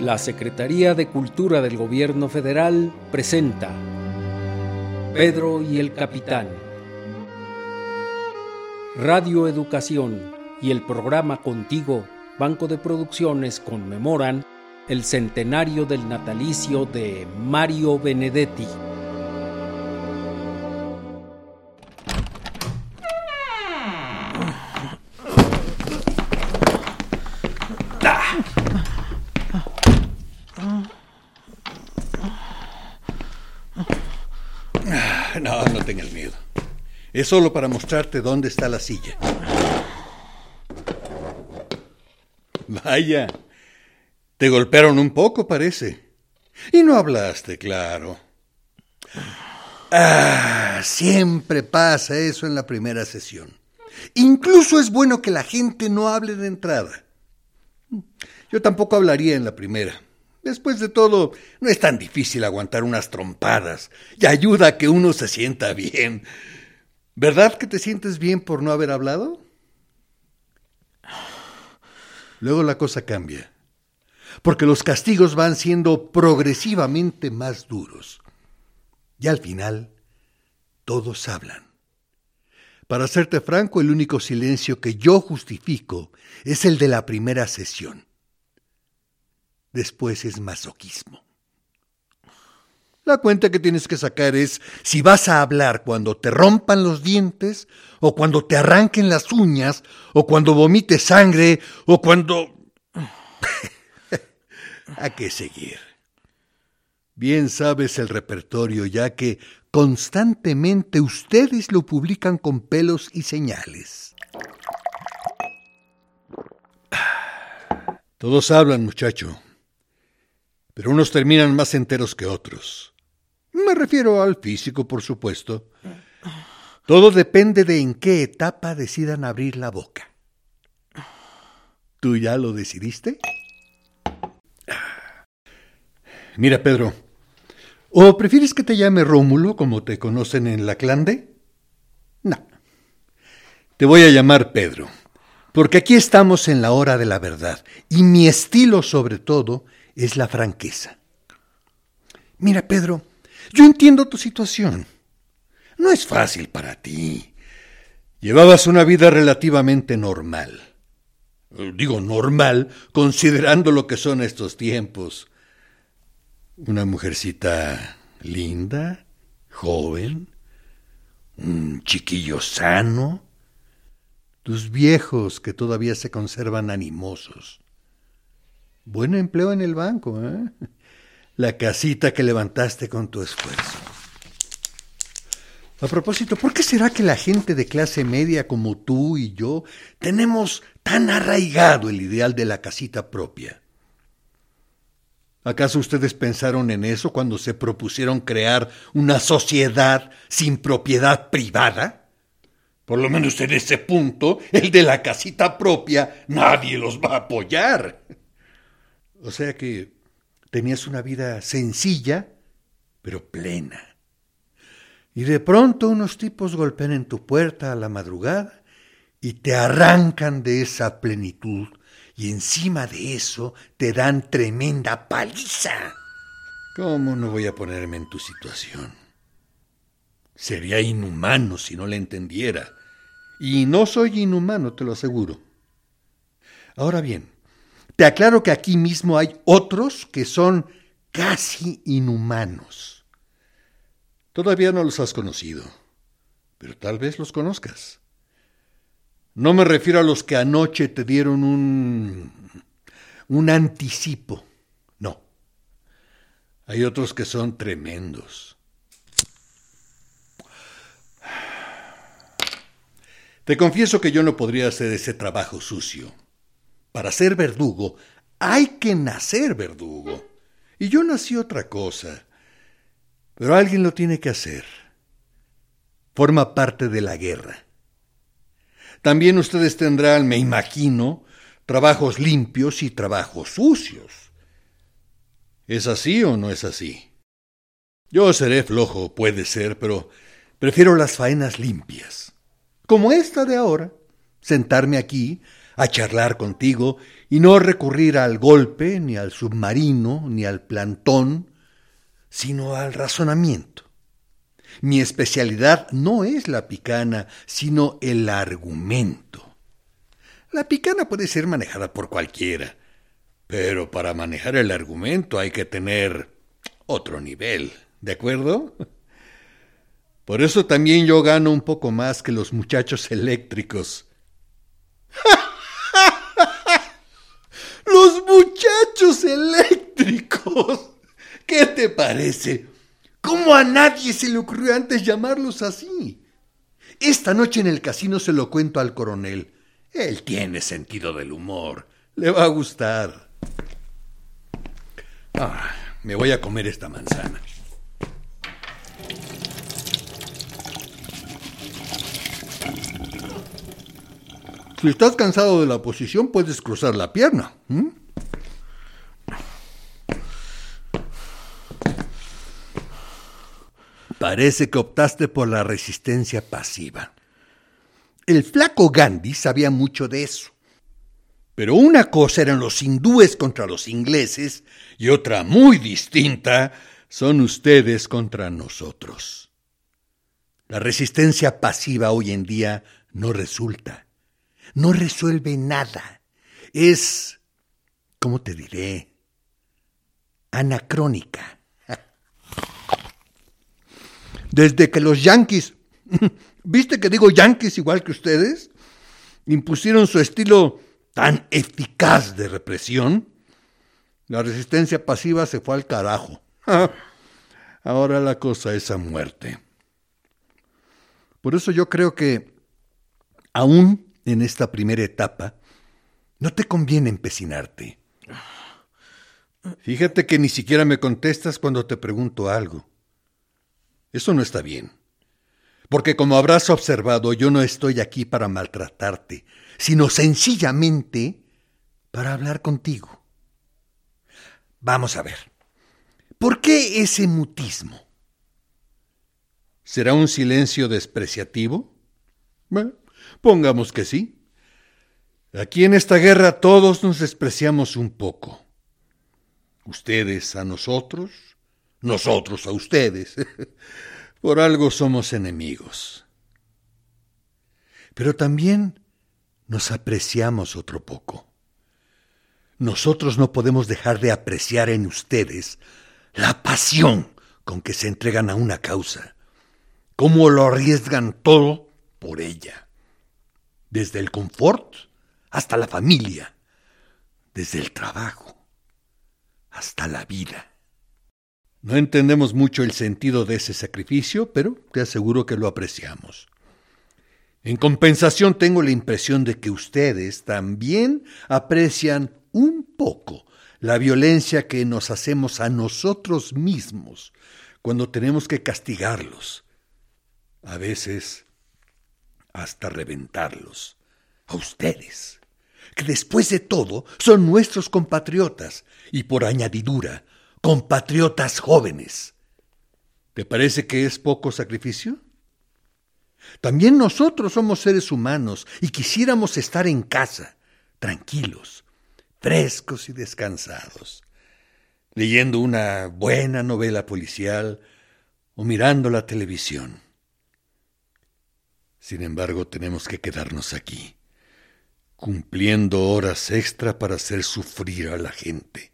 La Secretaría de Cultura del Gobierno Federal presenta Pedro y el Capitán. Radio Educación y el programa Contigo, Banco de Producciones, conmemoran el centenario del natalicio de Mario Benedetti. Es solo para mostrarte dónde está la silla. Vaya, te golpearon un poco, parece. Y no hablaste, claro. Ah, siempre pasa eso en la primera sesión. Incluso es bueno que la gente no hable de entrada. Yo tampoco hablaría en la primera. Después de todo, no es tan difícil aguantar unas trompadas y ayuda a que uno se sienta bien. ¿Verdad que te sientes bien por no haber hablado? Luego la cosa cambia, porque los castigos van siendo progresivamente más duros. Y al final, todos hablan. Para serte franco, el único silencio que yo justifico es el de la primera sesión después es masoquismo. La cuenta que tienes que sacar es si vas a hablar cuando te rompan los dientes, o cuando te arranquen las uñas, o cuando vomites sangre, o cuando... ¿A qué seguir? Bien sabes el repertorio, ya que constantemente ustedes lo publican con pelos y señales. Todos hablan, muchacho pero unos terminan más enteros que otros. Me refiero al físico, por supuesto. Todo depende de en qué etapa decidan abrir la boca. ¿Tú ya lo decidiste? Mira, Pedro, ¿o prefieres que te llame Rómulo como te conocen en la clande? No. Te voy a llamar Pedro, porque aquí estamos en la hora de la verdad, y mi estilo sobre todo es la franqueza. Mira, Pedro, yo entiendo tu situación. No es fácil para ti. Llevabas una vida relativamente normal. Digo normal, considerando lo que son estos tiempos. Una mujercita linda, joven, un chiquillo sano, tus viejos que todavía se conservan animosos. Buen empleo en el banco, ¿eh? La casita que levantaste con tu esfuerzo. A propósito, ¿por qué será que la gente de clase media como tú y yo tenemos tan arraigado el ideal de la casita propia? ¿Acaso ustedes pensaron en eso cuando se propusieron crear una sociedad sin propiedad privada? Por lo menos en ese punto, el de la casita propia, nadie los va a apoyar. O sea que tenías una vida sencilla, pero plena. Y de pronto unos tipos golpean en tu puerta a la madrugada y te arrancan de esa plenitud y encima de eso te dan tremenda paliza. ¿Cómo no voy a ponerme en tu situación? Sería inhumano si no la entendiera. Y no soy inhumano, te lo aseguro. Ahora bien, te aclaro que aquí mismo hay otros que son casi inhumanos. Todavía no los has conocido, pero tal vez los conozcas. No me refiero a los que anoche te dieron un un anticipo. No. Hay otros que son tremendos. Te confieso que yo no podría hacer ese trabajo sucio. Para ser verdugo hay que nacer verdugo. Y yo nací otra cosa. Pero alguien lo tiene que hacer. Forma parte de la guerra. También ustedes tendrán, me imagino, trabajos limpios y trabajos sucios. ¿Es así o no es así? Yo seré flojo, puede ser, pero prefiero las faenas limpias. Como esta de ahora, sentarme aquí, a charlar contigo y no recurrir al golpe, ni al submarino, ni al plantón, sino al razonamiento. Mi especialidad no es la picana, sino el argumento. La picana puede ser manejada por cualquiera, pero para manejar el argumento hay que tener otro nivel, ¿de acuerdo? Por eso también yo gano un poco más que los muchachos eléctricos. los muchachos eléctricos. ¿Qué te parece? ¿Cómo a nadie se le ocurrió antes llamarlos así? Esta noche en el casino se lo cuento al coronel. Él tiene sentido del humor. Le va a gustar. Ah, me voy a comer esta manzana. Si estás cansado de la posición, puedes cruzar la pierna. Parece que optaste por la resistencia pasiva. El flaco Gandhi sabía mucho de eso. Pero una cosa eran los hindúes contra los ingleses y otra muy distinta son ustedes contra nosotros. La resistencia pasiva hoy en día no resulta no resuelve nada. Es, ¿cómo te diré? Anacrónica. Desde que los yanquis, ¿viste que digo yanquis igual que ustedes? Impusieron su estilo tan eficaz de represión, la resistencia pasiva se fue al carajo. Ahora la cosa es a muerte. Por eso yo creo que aún en esta primera etapa, no te conviene empecinarte. Fíjate que ni siquiera me contestas cuando te pregunto algo. Eso no está bien. Porque como habrás observado, yo no estoy aquí para maltratarte, sino sencillamente para hablar contigo. Vamos a ver. ¿Por qué ese mutismo? ¿Será un silencio despreciativo? Bueno, Pongamos que sí. Aquí en esta guerra todos nos despreciamos un poco. Ustedes a nosotros, nosotros a ustedes. Por algo somos enemigos. Pero también nos apreciamos otro poco. Nosotros no podemos dejar de apreciar en ustedes la pasión con que se entregan a una causa, cómo lo arriesgan todo por ella desde el confort hasta la familia, desde el trabajo hasta la vida. No entendemos mucho el sentido de ese sacrificio, pero te aseguro que lo apreciamos. En compensación tengo la impresión de que ustedes también aprecian un poco la violencia que nos hacemos a nosotros mismos cuando tenemos que castigarlos. A veces hasta reventarlos. A ustedes, que después de todo son nuestros compatriotas y por añadidura, compatriotas jóvenes. ¿Te parece que es poco sacrificio? También nosotros somos seres humanos y quisiéramos estar en casa, tranquilos, frescos y descansados, leyendo una buena novela policial o mirando la televisión. Sin embargo, tenemos que quedarnos aquí, cumpliendo horas extra para hacer sufrir a la gente,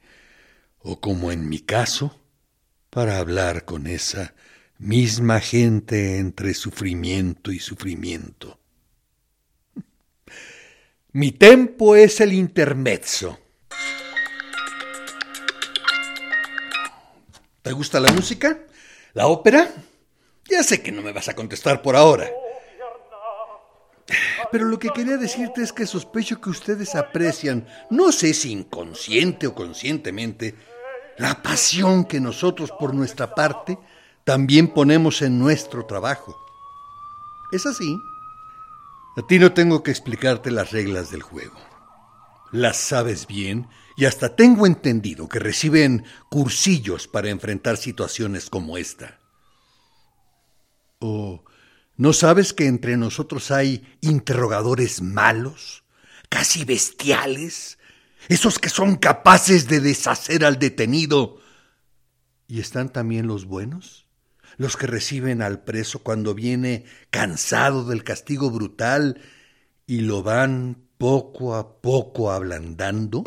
o como en mi caso, para hablar con esa misma gente entre sufrimiento y sufrimiento. Mi tempo es el intermezzo. ¿Te gusta la música? ¿La ópera? Ya sé que no me vas a contestar por ahora. Pero lo que quería decirte es que sospecho que ustedes aprecian, no sé si inconsciente o conscientemente, la pasión que nosotros por nuestra parte también ponemos en nuestro trabajo. ¿Es así? A ti no tengo que explicarte las reglas del juego. Las sabes bien y hasta tengo entendido que reciben cursillos para enfrentar situaciones como esta. ¿O ¿No sabes que entre nosotros hay interrogadores malos, casi bestiales, esos que son capaces de deshacer al detenido. ¿Y están también los buenos? Los que reciben al preso cuando viene cansado del castigo brutal y lo van poco a poco ablandando?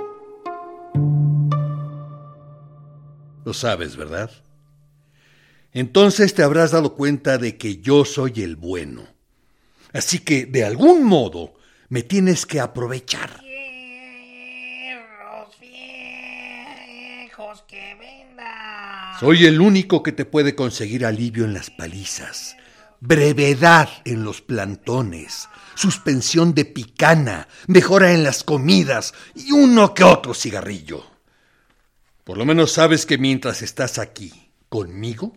Lo sabes, ¿verdad? Entonces te habrás dado cuenta de que yo soy el bueno. Así que, de algún modo, me tienes que aprovechar. Soy el único que te puede conseguir alivio en las palizas, brevedad en los plantones, suspensión de picana, mejora en las comidas y uno que otro cigarrillo. Por lo menos sabes que mientras estás aquí, conmigo,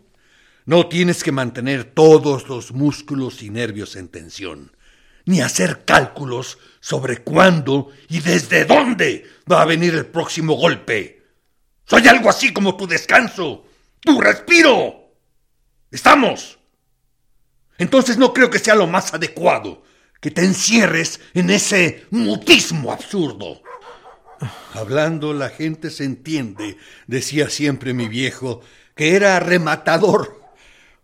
no tienes que mantener todos los músculos y nervios en tensión, ni hacer cálculos sobre cuándo y desde dónde va a venir el próximo golpe. Soy algo así como tu descanso, tu respiro. ¿Estamos? Entonces no creo que sea lo más adecuado que te encierres en ese mutismo absurdo. Hablando la gente se entiende, decía siempre mi viejo, que era rematador,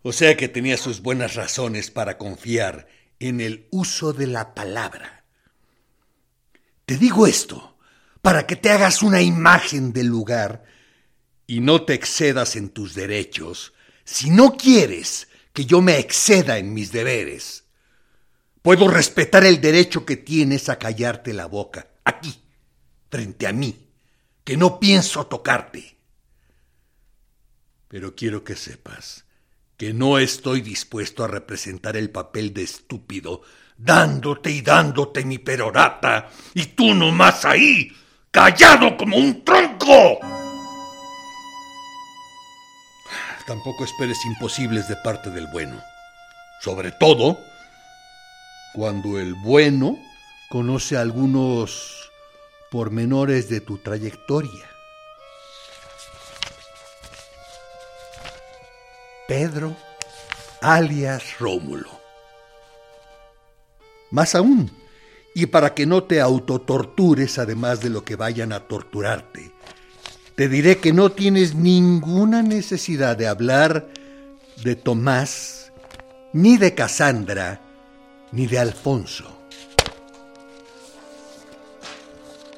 o sea que tenía sus buenas razones para confiar en el uso de la palabra. Te digo esto para que te hagas una imagen del lugar y no te excedas en tus derechos si no quieres que yo me exceda en mis deberes. Puedo respetar el derecho que tienes a callarte la boca, aquí, frente a mí, que no pienso tocarte. Pero quiero que sepas que no estoy dispuesto a representar el papel de estúpido, dándote y dándote mi perorata, y tú nomás ahí, callado como un tronco. Tampoco esperes imposibles de parte del bueno. Sobre todo cuando el bueno conoce algunos pormenores de tu trayectoria. Pedro, alias Rómulo. Más aún, y para que no te autotortures además de lo que vayan a torturarte, te diré que no tienes ninguna necesidad de hablar de Tomás, ni de Casandra, ni de Alfonso.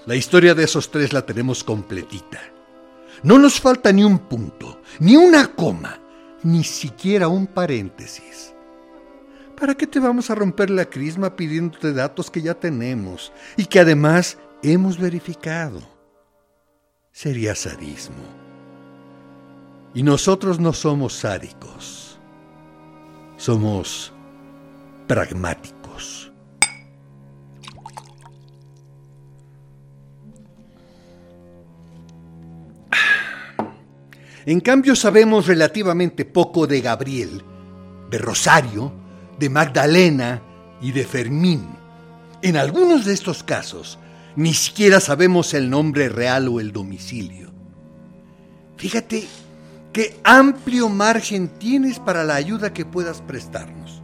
La historia de esos tres la tenemos completita. No nos falta ni un punto, ni una coma, ni siquiera un paréntesis. ¿Para qué te vamos a romper la crisma pidiéndote datos que ya tenemos y que además hemos verificado? sería sadismo. Y nosotros no somos sádicos, somos pragmáticos. En cambio sabemos relativamente poco de Gabriel, de Rosario, de Magdalena y de Fermín. En algunos de estos casos, ni siquiera sabemos el nombre real o el domicilio. Fíjate qué amplio margen tienes para la ayuda que puedas prestarnos.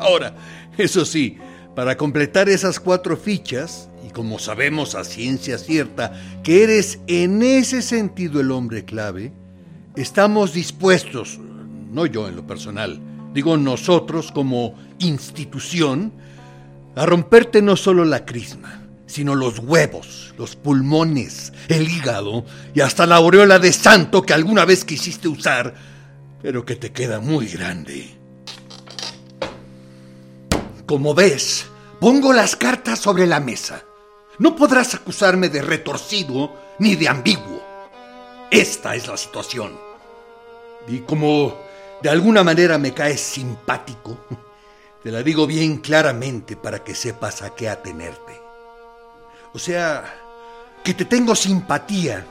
Ahora, eso sí, para completar esas cuatro fichas, y como sabemos a ciencia cierta que eres en ese sentido el hombre clave, estamos dispuestos, no yo en lo personal, digo nosotros como institución, a romperte no solo la crisma, sino los huevos, los pulmones, el hígado y hasta la aureola de santo que alguna vez quisiste usar, pero que te queda muy grande. Como ves, pongo las cartas sobre la mesa. No podrás acusarme de retorcido ni de ambiguo. Esta es la situación. Y como de alguna manera me caes simpático, te la digo bien claramente para que sepas a qué atenerte. O sea, que te tengo simpatía,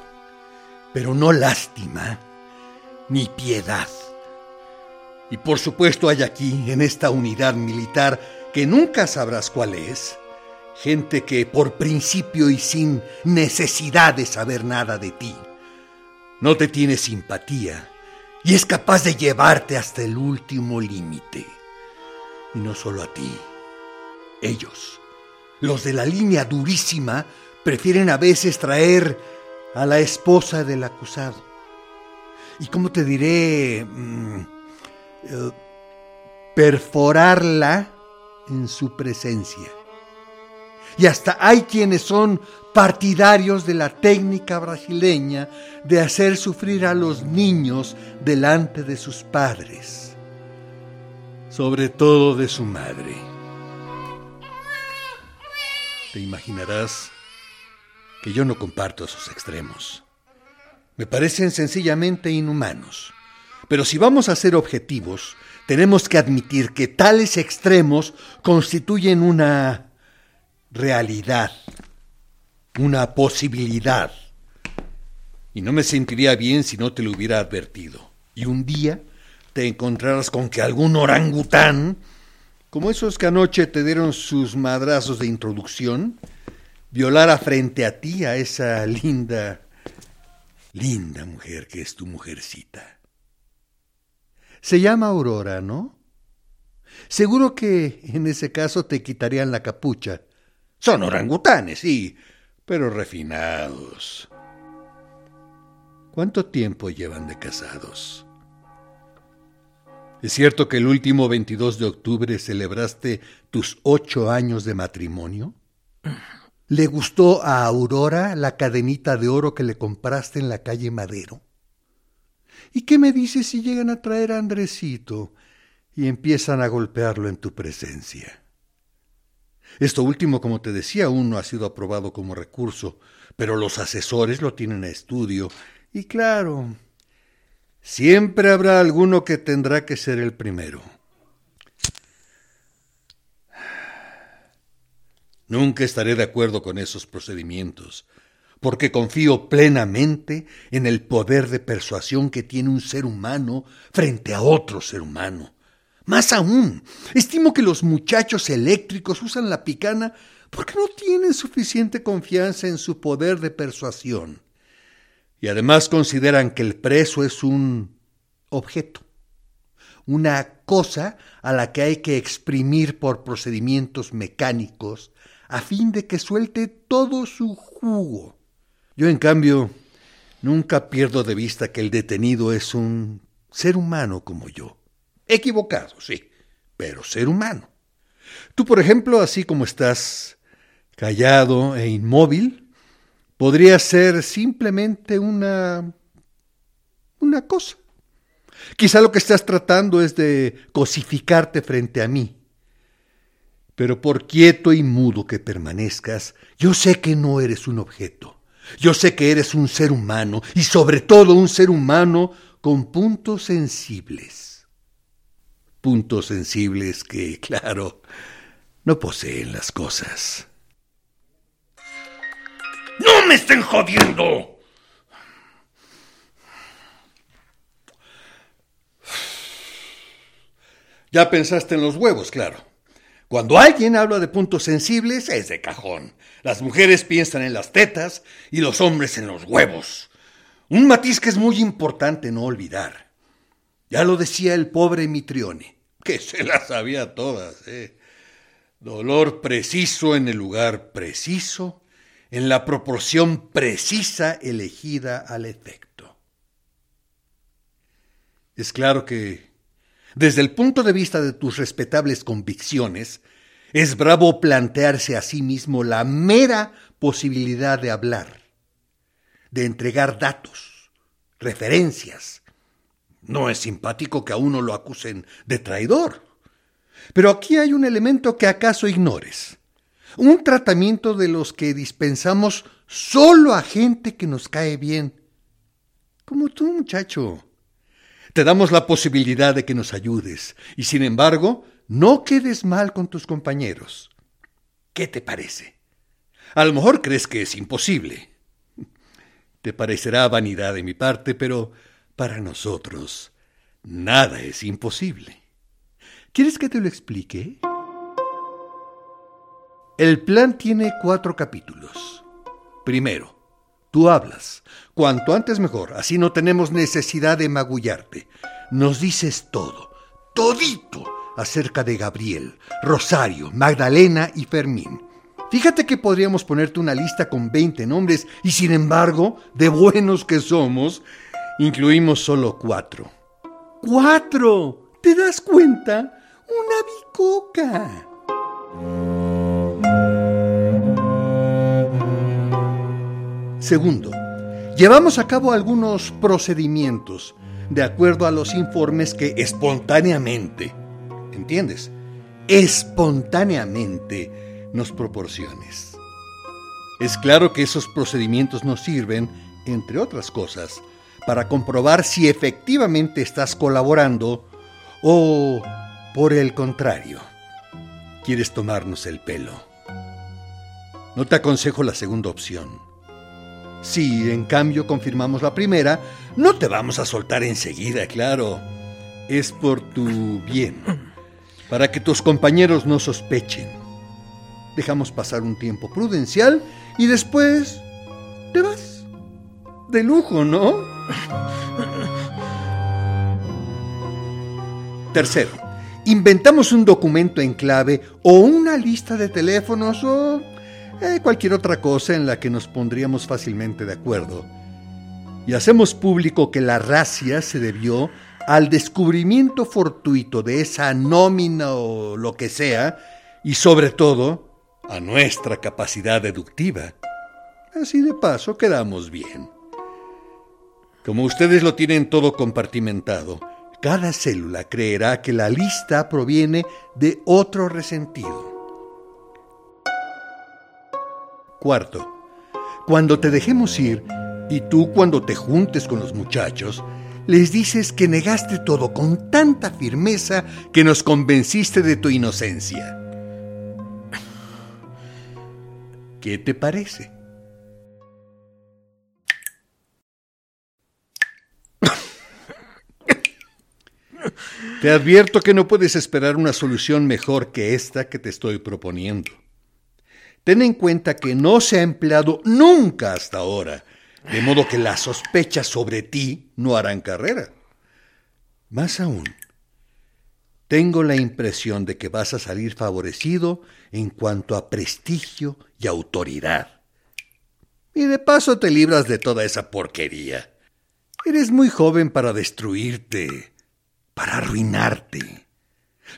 pero no lástima ni piedad. Y por supuesto hay aquí, en esta unidad militar, que nunca sabrás cuál es, gente que por principio y sin necesidad de saber nada de ti, no te tiene simpatía y es capaz de llevarte hasta el último límite. Y no solo a ti, ellos los de la línea durísima prefieren a veces traer a la esposa del acusado. Y cómo te diré, mm, eh, perforarla en su presencia. Y hasta hay quienes son partidarios de la técnica brasileña de hacer sufrir a los niños delante de sus padres, sobre todo de su madre. Te imaginarás que yo no comparto esos extremos. Me parecen sencillamente inhumanos. Pero si vamos a ser objetivos, tenemos que admitir que tales extremos constituyen una realidad, una posibilidad. Y no me sentiría bien si no te lo hubiera advertido. Y un día te encontrarás con que algún orangután, como esos que anoche te dieron sus madrazos de introducción, violara frente a ti a esa linda, linda mujer que es tu mujercita. Se llama Aurora, ¿no? Seguro que en ese caso te quitarían la capucha. Son orangutanes, sí, pero refinados. ¿Cuánto tiempo llevan de casados? ¿Es cierto que el último 22 de octubre celebraste tus ocho años de matrimonio? ¿Le gustó a Aurora la cadenita de oro que le compraste en la calle Madero? ¿Y qué me dices si llegan a traer a Andresito y empiezan a golpearlo en tu presencia? Esto último, como te decía, aún no ha sido aprobado como recurso, pero los asesores lo tienen a estudio. Y claro, siempre habrá alguno que tendrá que ser el primero. Nunca estaré de acuerdo con esos procedimientos, porque confío plenamente en el poder de persuasión que tiene un ser humano frente a otro ser humano. Más aún, estimo que los muchachos eléctricos usan la picana porque no tienen suficiente confianza en su poder de persuasión. Y además consideran que el preso es un objeto, una cosa a la que hay que exprimir por procedimientos mecánicos a fin de que suelte todo su jugo. Yo, en cambio, nunca pierdo de vista que el detenido es un ser humano como yo. Equivocado, sí, pero ser humano. Tú, por ejemplo, así como estás callado e inmóvil, podrías ser simplemente una... una cosa. Quizá lo que estás tratando es de cosificarte frente a mí, pero por quieto y mudo que permanezcas, yo sé que no eres un objeto. Yo sé que eres un ser humano y sobre todo un ser humano con puntos sensibles. Puntos sensibles que, claro, no poseen las cosas. ¡No me estén jodiendo! Ya pensaste en los huevos, claro. Cuando alguien habla de puntos sensibles es de cajón. Las mujeres piensan en las tetas y los hombres en los huevos. Un matiz que es muy importante no olvidar. Ya lo decía el pobre Mitrione, que se las sabía todas. ¿eh? Dolor preciso en el lugar preciso, en la proporción precisa elegida al efecto. Es claro que desde el punto de vista de tus respetables convicciones, es bravo plantearse a sí mismo la mera posibilidad de hablar, de entregar datos, referencias. No es simpático que a uno lo acusen de traidor. Pero aquí hay un elemento que acaso ignores. Un tratamiento de los que dispensamos solo a gente que nos cae bien. Como tú, muchacho. Te damos la posibilidad de que nos ayudes y sin embargo, no quedes mal con tus compañeros. ¿Qué te parece? A lo mejor crees que es imposible. Te parecerá vanidad de mi parte, pero para nosotros nada es imposible. ¿Quieres que te lo explique? El plan tiene cuatro capítulos. Primero, Tú hablas. Cuanto antes mejor, así no tenemos necesidad de magullarte. Nos dices todo, todito, acerca de Gabriel, Rosario, Magdalena y Fermín. Fíjate que podríamos ponerte una lista con 20 nombres y sin embargo, de buenos que somos, incluimos solo cuatro. ¡Cuatro! ¿Te das cuenta? Una bicoca. Segundo, llevamos a cabo algunos procedimientos de acuerdo a los informes que espontáneamente, ¿entiendes? Espontáneamente nos proporciones. Es claro que esos procedimientos nos sirven, entre otras cosas, para comprobar si efectivamente estás colaborando o, por el contrario, quieres tomarnos el pelo. No te aconsejo la segunda opción. Si, en cambio, confirmamos la primera, no te vamos a soltar enseguida, claro. Es por tu bien, para que tus compañeros no sospechen dejamos pasar un tiempo prudencial y después te vas. De lujo, ¿no? Tercero, inventamos un documento en clave o una lista de teléfonos o eh, cualquier otra cosa en la que nos pondríamos fácilmente de acuerdo. Y hacemos público que la racia se debió al descubrimiento fortuito de esa nómina o lo que sea, y sobre todo a nuestra capacidad deductiva. Así de paso quedamos bien. Como ustedes lo tienen todo compartimentado, cada célula creerá que la lista proviene de otro resentido. Cuarto, cuando te dejemos ir y tú cuando te juntes con los muchachos, les dices que negaste todo con tanta firmeza que nos convenciste de tu inocencia. ¿Qué te parece? Te advierto que no puedes esperar una solución mejor que esta que te estoy proponiendo. Ten en cuenta que no se ha empleado nunca hasta ahora, de modo que las sospechas sobre ti no harán carrera. Más aún, tengo la impresión de que vas a salir favorecido en cuanto a prestigio y autoridad. Y de paso te libras de toda esa porquería. Eres muy joven para destruirte, para arruinarte.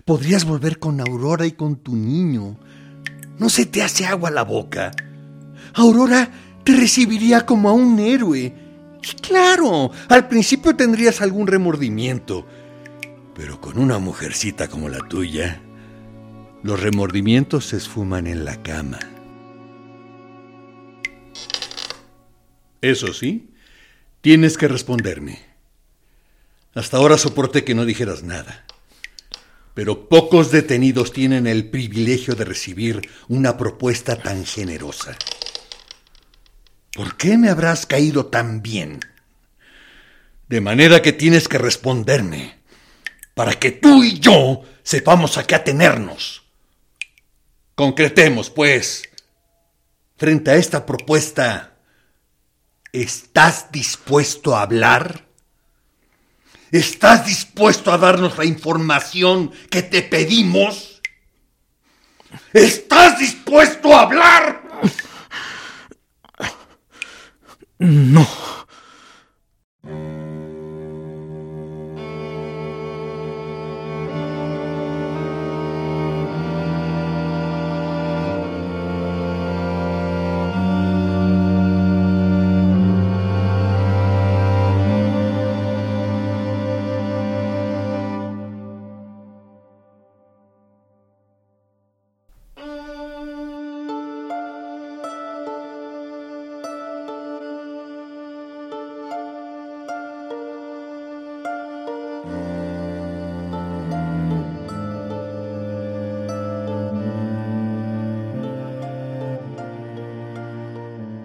Podrías volver con Aurora y con tu niño. ¿No se te hace agua la boca? Aurora te recibiría como a un héroe. Y claro, al principio tendrías algún remordimiento pero con una mujercita como la tuya, los remordimientos se esfuman en la cama. Eso sí, tienes que responderme. Hasta ahora soporté que no dijeras nada. Pero pocos detenidos tienen el privilegio de recibir una propuesta tan generosa. ¿Por qué me habrás caído tan bien? De manera que tienes que responderme para que tú y yo sepamos a qué atenernos. Concretemos, pues, frente a esta propuesta, ¿estás dispuesto a hablar? ¿Estás dispuesto a darnos la información que te pedimos? ¿Estás dispuesto a hablar? No.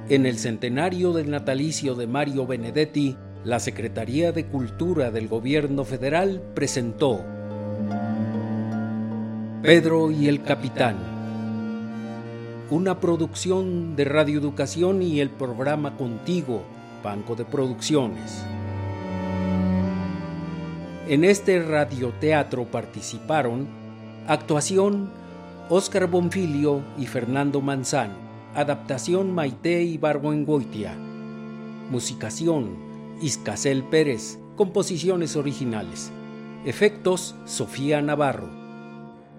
En el centenario del natalicio de Mario Benedetti, la Secretaría de Cultura del Gobierno Federal presentó Pedro y el Capitán, una producción de Radio Educación y el programa Contigo, Banco de Producciones. En este radioteatro participaron actuación Óscar Bonfilio y Fernando Manzano. Adaptación Maite Ibargüengoitia. Musicación Iscasel Pérez. Composiciones originales. Efectos Sofía Navarro.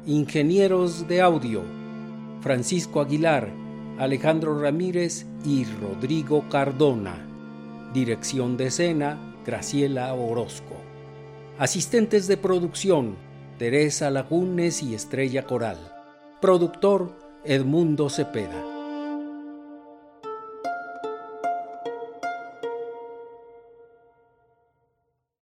Ingenieros de audio Francisco Aguilar, Alejandro Ramírez y Rodrigo Cardona. Dirección de escena Graciela Orozco. Asistentes de producción Teresa Lagunes y Estrella Coral. Productor Edmundo Cepeda.